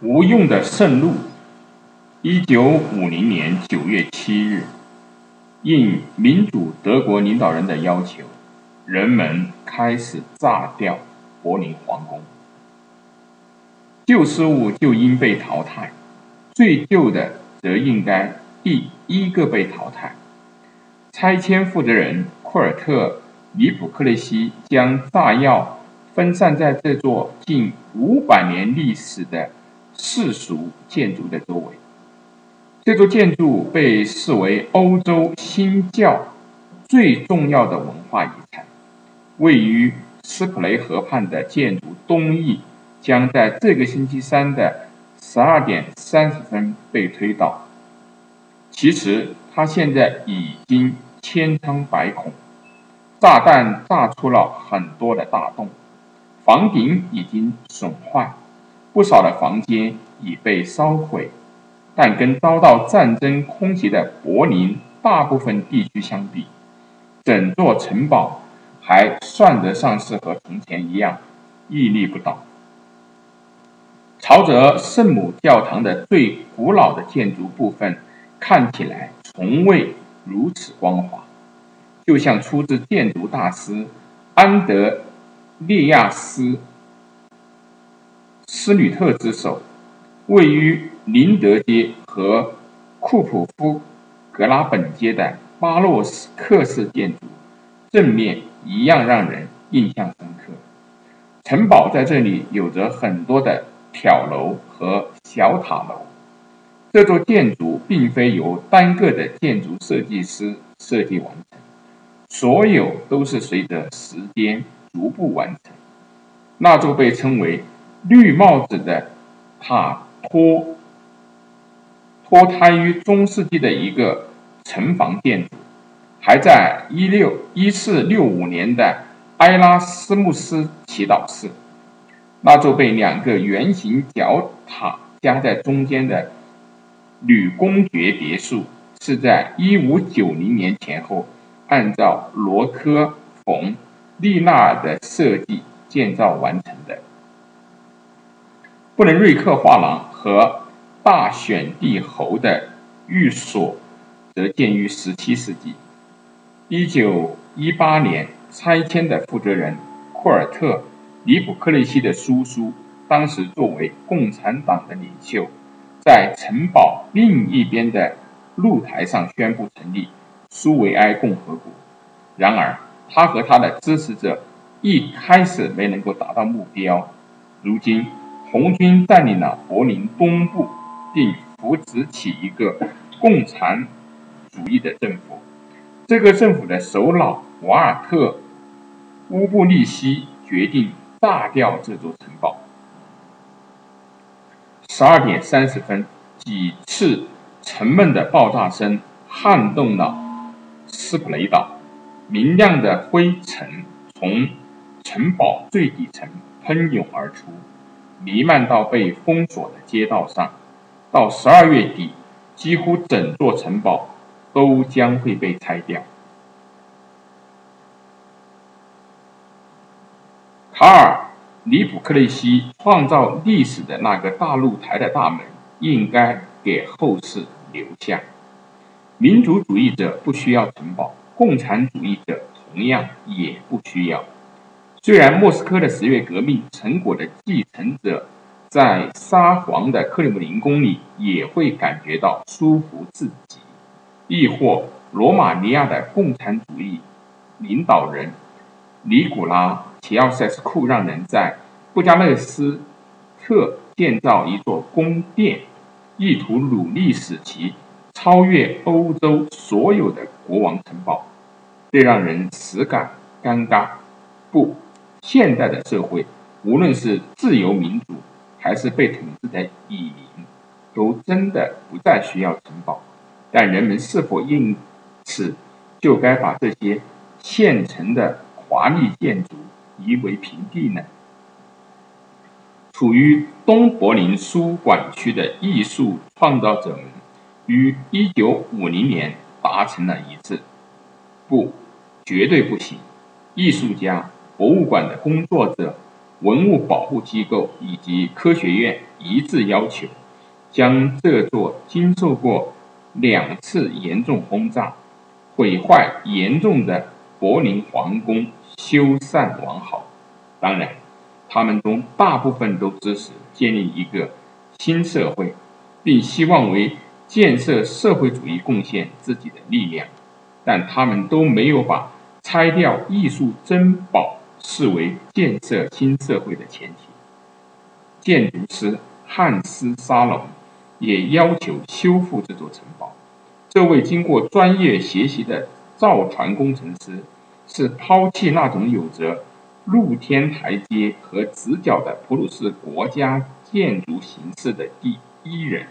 无用的圣路。一九五零年九月七日，应民主德国领导人的要求，人们开始炸掉柏林皇宫。旧事物就应被淘汰，最旧的则应该第一个被淘汰。拆迁负责人库尔特·里普克雷西将炸药分散在这座近五百年历史的世俗建筑的周围。这座建筑被视为欧洲新教最重要的文化遗产。位于斯普雷河畔的建筑东翼将在这个星期三的十二点三十分被推倒。其实，它现在已经千疮百孔，炸弹炸出了很多的大洞。房顶已经损坏，不少的房间已被烧毁，但跟遭到战争空袭的柏林大部分地区相比，整座城堡还算得上是和从前一样屹立不倒。朝着圣母教堂的最古老的建筑部分看起来，从未如此光滑，就像出自建筑大师安德。烈亚斯·斯吕特之手，位于林德街和库普夫格拉本街的巴洛克式建筑，正面一样让人印象深刻。城堡在这里有着很多的挑楼和小塔楼。这座建筑并非由单个的建筑设计师设计完成，所有都是随着时间。逐步完成。那座被称为“绿帽子”的塔托，脱胎于中世纪的一个城防建筑，还在一六一四六五年的埃拉斯穆斯祈祷室。那座被两个圆形角塔夹在中间的女公爵别墅，是在一五九零年前后按照罗科冯。利纳尔的设计建造完成的布伦瑞克画廊和大选帝侯的寓所，则建于17世纪。1918年拆迁的负责人库尔特·尼普克雷西的叔叔，当时作为共产党的领袖，在城堡另一边的露台上宣布成立苏维埃共和国。然而，他和他的支持者一开始没能够达到目标。如今，红军占领了柏林东部，并扶持起一个共产主义的政府。这个政府的首脑瓦尔特·乌布利希决定炸掉这座城堡。十二点三十分，几次沉闷的爆炸声撼动了斯普雷岛。明亮的灰尘从城堡最底层喷涌而出，弥漫到被封锁的街道上。到十二月底，几乎整座城堡都将会被拆掉。卡尔·里普克雷西创造历史的那个大露台的大门，应该给后世留下。民族主义者不需要城堡。共产主义者同样也不需要。虽然莫斯科的十月革命成果的继承者在沙皇的克里姆林宫里也会感觉到舒服至极，亦或罗马尼亚的共产主义领导人尼古拉·齐奥塞斯库让人在布加勒斯特建造一座宫殿，意图努力使其。超越欧洲所有的国王城堡，这让人实感尴尬。不，现代的社会，无论是自由民主，还是被统治的蚁民，都真的不再需要城堡。但人们是否因此就该把这些现成的华丽建筑夷为平地呢？处于东柏林书馆区的艺术创造者们。于一九五零年达成了一致，不，绝对不行！艺术家、博物馆的工作者、文物保护机构以及科学院一致要求，将这座经受过两次严重轰炸、毁坏严重的柏林皇宫修缮完好。当然，他们中大部分都支持建立一个新社会，并希望为建设社会主义贡献自己的力量，但他们都没有把拆掉艺术珍宝视为建设新社会的前提。建筑师汉斯·沙龙也要求修复这座城堡。这位经过专业学习的造船工程师是抛弃那种有着。露天台阶和直角的普鲁士国家建筑形式的第一人，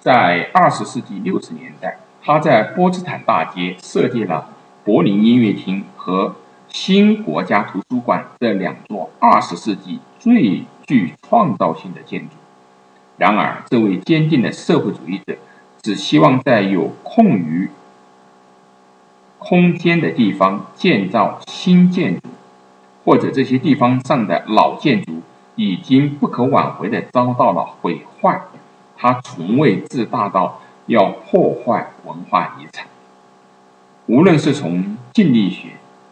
在二十世纪六十年代，他在波茨坦大街设计了柏林音乐厅和新国家图书馆这两座二十世纪最具创造性的建筑。然而，这位坚定的社会主义者只希望在有空余。空间的地方建造新建筑，或者这些地方上的老建筑已经不可挽回的遭到了毁坏，他从未自大到要破坏文化遗产。无论是从静力学、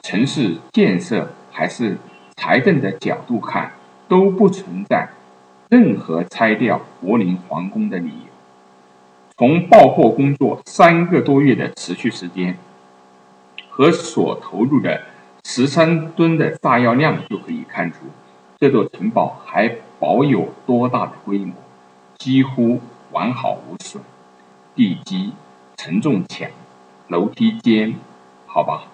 城市建设还是财政的角度看，都不存在任何拆掉柏林皇宫的理由。从爆破工作三个多月的持续时间。和所投入的十三吨的炸药量就可以看出，这座城堡还保有多大的规模，几乎完好无损。地基、承重墙、楼梯间，好吧，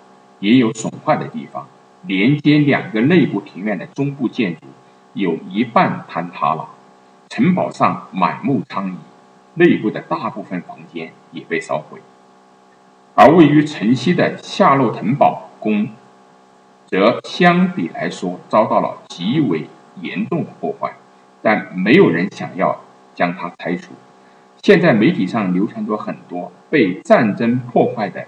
也有损坏的地方。连接两个内部庭院的中部建筑有一半坍塌了。城堡上满目疮痍，内部的大部分房间也被烧毁。而位于城西的夏洛滕堡宫，则相比来说遭到了极为严重的破坏，但没有人想要将它拆除。现在媒体上流传着很多被战争破坏的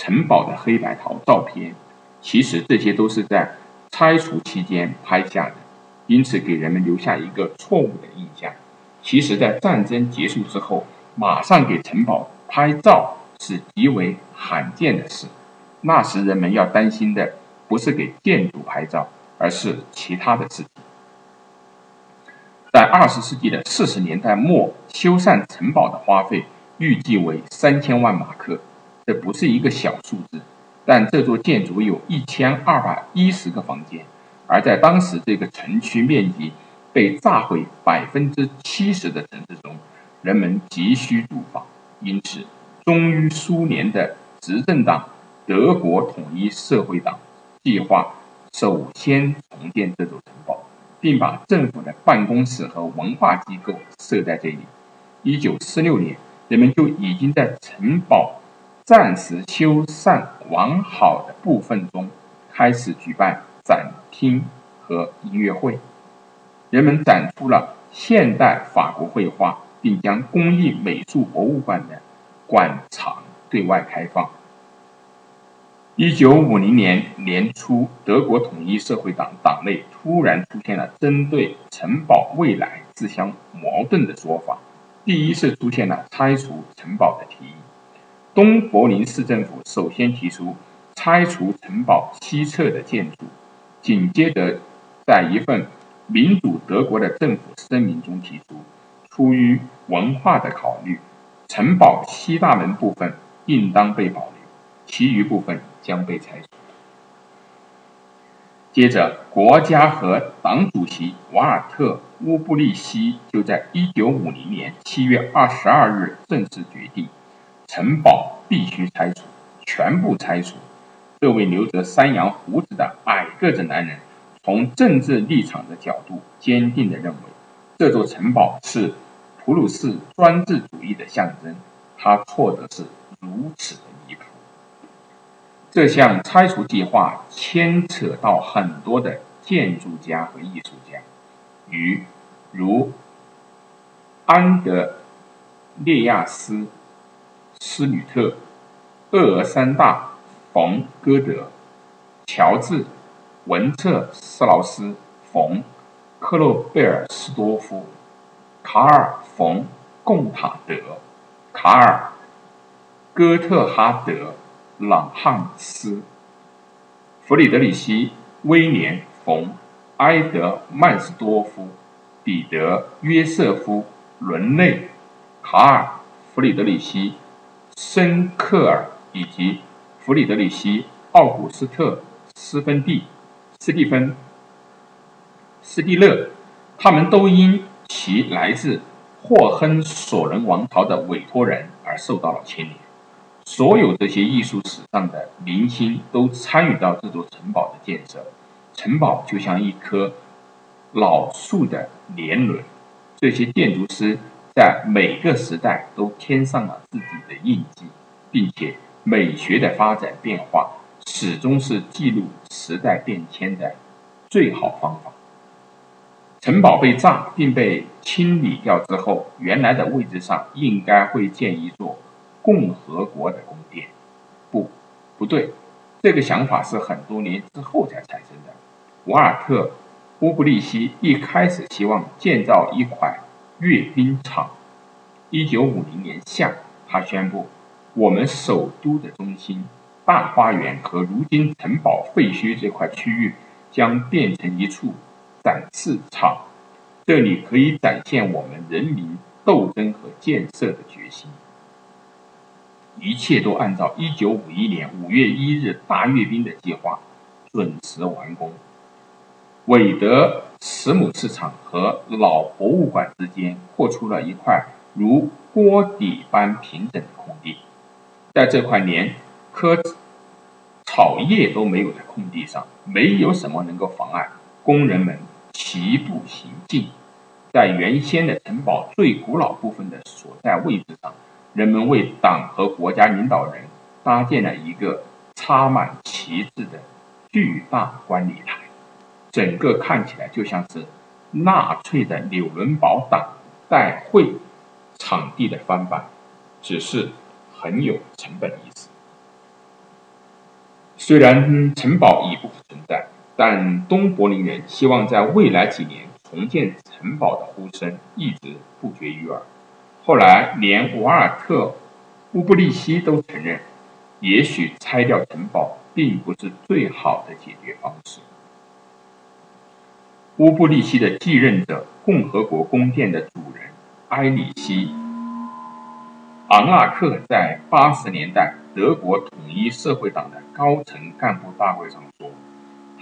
城堡的黑白套照片，其实这些都是在拆除期间拍下的，因此给人们留下一个错误的印象。其实，在战争结束之后，马上给城堡拍照。是极为罕见的事。那时人们要担心的不是给建筑拍照，而是其他的事情。在二十世纪的四十年代末，修缮城堡的花费预计为三千万马克，这不是一个小数字。但这座建筑有一千二百一十个房间，而在当时这个城区面积被炸毁百分之七十的城市中，人们急需住房，因此。忠于苏联的执政党德国统一社会党计划首先重建这座城堡，并把政府的办公室和文化机构设在这里。一九四六年，人们就已经在城堡暂时修缮完好的部分中开始举办展厅和音乐会。人们展出了现代法国绘画，并将工艺美术博物馆的。馆场对外开放。一九五零年年初，德国统一社会党党内突然出现了针对城堡未来自相矛盾的说法。第一次出现了拆除城堡的提议。东柏林市政府首先提出拆除城堡西侧的建筑，紧接着在一份民主德国的政府声明中提出，出于文化的考虑。城堡西大门部分应当被保留，其余部分将被拆除。接着，国家和党主席瓦尔特·乌布利希就在1950年7月22日正式决定，城堡必须拆除，全部拆除。这位留着山羊胡子的矮个子男人，从政治立场的角度，坚定地认为，这座城堡是。普鲁士专制主义的象征，他错的是如此的离谱。这项拆除计划牵扯到很多的建筑家和艺术家，与如安德烈亚斯·施吕特、厄尔山大·冯·歌德、乔治·文策斯劳斯、冯克洛贝尔斯多夫、卡尔冯贡塔德、卡尔哥特哈德朗汉斯、弗里德里希威廉冯埃德曼斯多夫、彼得约瑟夫伦内、卡尔弗里德里希申克尔以及弗里德里希奥古斯特斯芬蒂。斯蒂芬、斯蒂勒，他们都因其来自霍亨索伦王朝的委托人而受到了牵连。所有这些艺术史上的明星都参与到这座城堡的建设。城堡就像一棵老树的年轮，这些建筑师在每个时代都添上了自己的印记，并且美学的发展变化。始终是记录时代变迁的最好方法。城堡被炸并被清理掉之后，原来的位置上应该会建一座共和国的宫殿。不，不对，这个想法是很多年之后才产生的。瓦尔特·乌布利希一开始希望建造一块阅兵场。一九五零年夏，他宣布：“我们首都的中心。”大花园和如今城堡废墟这块区域将变成一处展示场，这里可以展现我们人民斗争和建设的决心。一切都按照1951年5月1日大阅兵的计划准时完工。韦德史姆市场和老博物馆之间扩出了一块如锅底般平整的空地，在这块连棵草叶都没有的空地上，没有什么能够妨碍工人们齐步行进。在原先的城堡最古老部分的所在位置上，人们为党和国家领导人搭建了一个插满旗帜的巨大观礼台，整个看起来就像是纳粹的纽伦堡党代会场地的翻版，只是很有成本意思。虽然城堡已不复存在，但东柏林人希望在未来几年重建城堡的呼声一直不绝于耳。后来，连瓦尔特·乌布利希都承认，也许拆掉城堡并不是最好的解决方式。乌布利希的继任者，共和国宫殿的主人埃里希·昂纳克，在八十年代。德国统一社会党的高层干部大会上说：“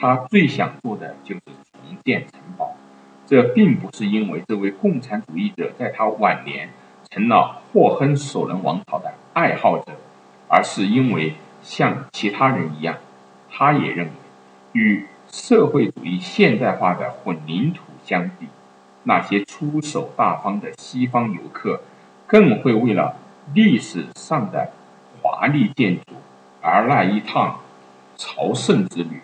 他最想做的就是重建城堡。这并不是因为这位共产主义者在他晚年成了霍亨索伦王朝的爱好者，而是因为像其他人一样，他也认为，与社会主义现代化的混凝土相比，那些出手大方的西方游客更会为了历史上的。”华丽建筑，而那一趟朝圣之旅